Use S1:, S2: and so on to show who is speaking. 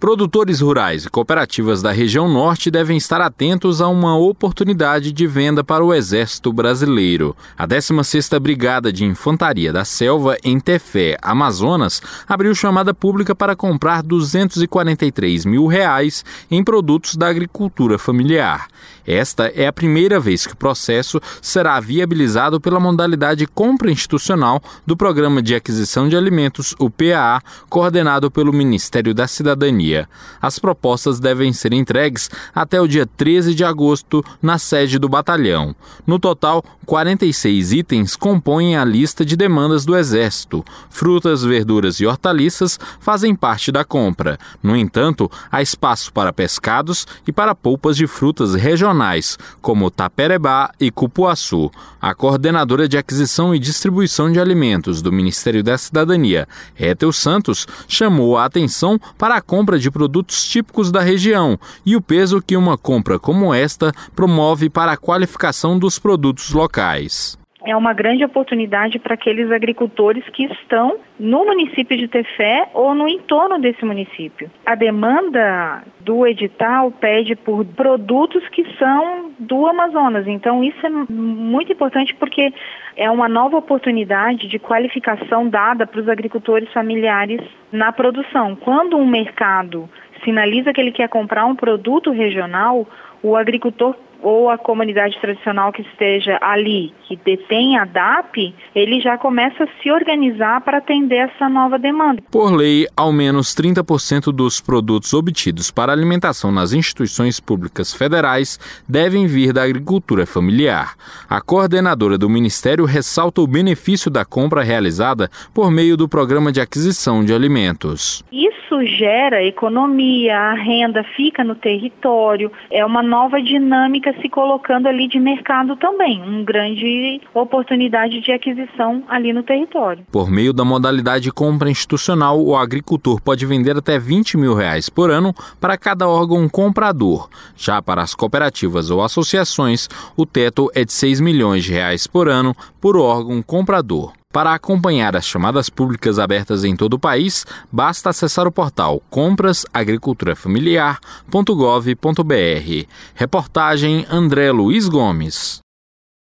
S1: Produtores rurais e cooperativas da região norte devem estar atentos a uma oportunidade de venda para o Exército Brasileiro. A 16ª Brigada de Infantaria da Selva, em Tefé, Amazonas, abriu chamada pública para comprar 243 mil reais em produtos da agricultura familiar. Esta é a primeira vez que o processo será viabilizado pela modalidade compra institucional do Programa de Aquisição de Alimentos, o PAA, coordenado pelo Ministério da Cidadania. As propostas devem ser entregues até o dia 13 de agosto na sede do batalhão. No total, 46 itens compõem a lista de demandas do Exército. Frutas, verduras e hortaliças fazem parte da compra. No entanto, há espaço para pescados e para polpas de frutas regionais, como taperebá e cupuaçu. A coordenadora de aquisição e distribuição de alimentos do Ministério da Cidadania, Ethel Santos, chamou a atenção para a compra de produtos típicos da região e o peso que uma compra como esta promove para a qualificação dos produtos locais
S2: é uma grande oportunidade para aqueles agricultores que estão no município de Tefé ou no entorno desse município. A demanda do edital pede por produtos que são do Amazonas, então isso é muito importante porque é uma nova oportunidade de qualificação dada para os agricultores familiares na produção. Quando um mercado sinaliza que ele quer comprar um produto regional, o agricultor ou a comunidade tradicional que esteja ali, que detém a DAP, ele já começa a se organizar para atender essa nova demanda.
S1: Por lei, ao menos 30% dos produtos obtidos para alimentação nas instituições públicas federais devem vir da agricultura familiar. A coordenadora do Ministério ressalta o benefício da compra realizada por meio do Programa de Aquisição de Alimentos.
S2: Isso gera economia, a renda fica no território, é uma nova dinâmica se colocando ali de mercado também, uma grande oportunidade de aquisição ali no território.
S1: Por meio da modalidade compra institucional, o agricultor pode vender até 20 mil reais por ano para cada órgão comprador. Já para as cooperativas ou associações, o teto é de 6 milhões de reais por ano por órgão comprador. Para acompanhar as chamadas públicas abertas em todo o país, basta acessar o portal comprasagriculturafamiliar.gov.br. Reportagem André Luiz Gomes.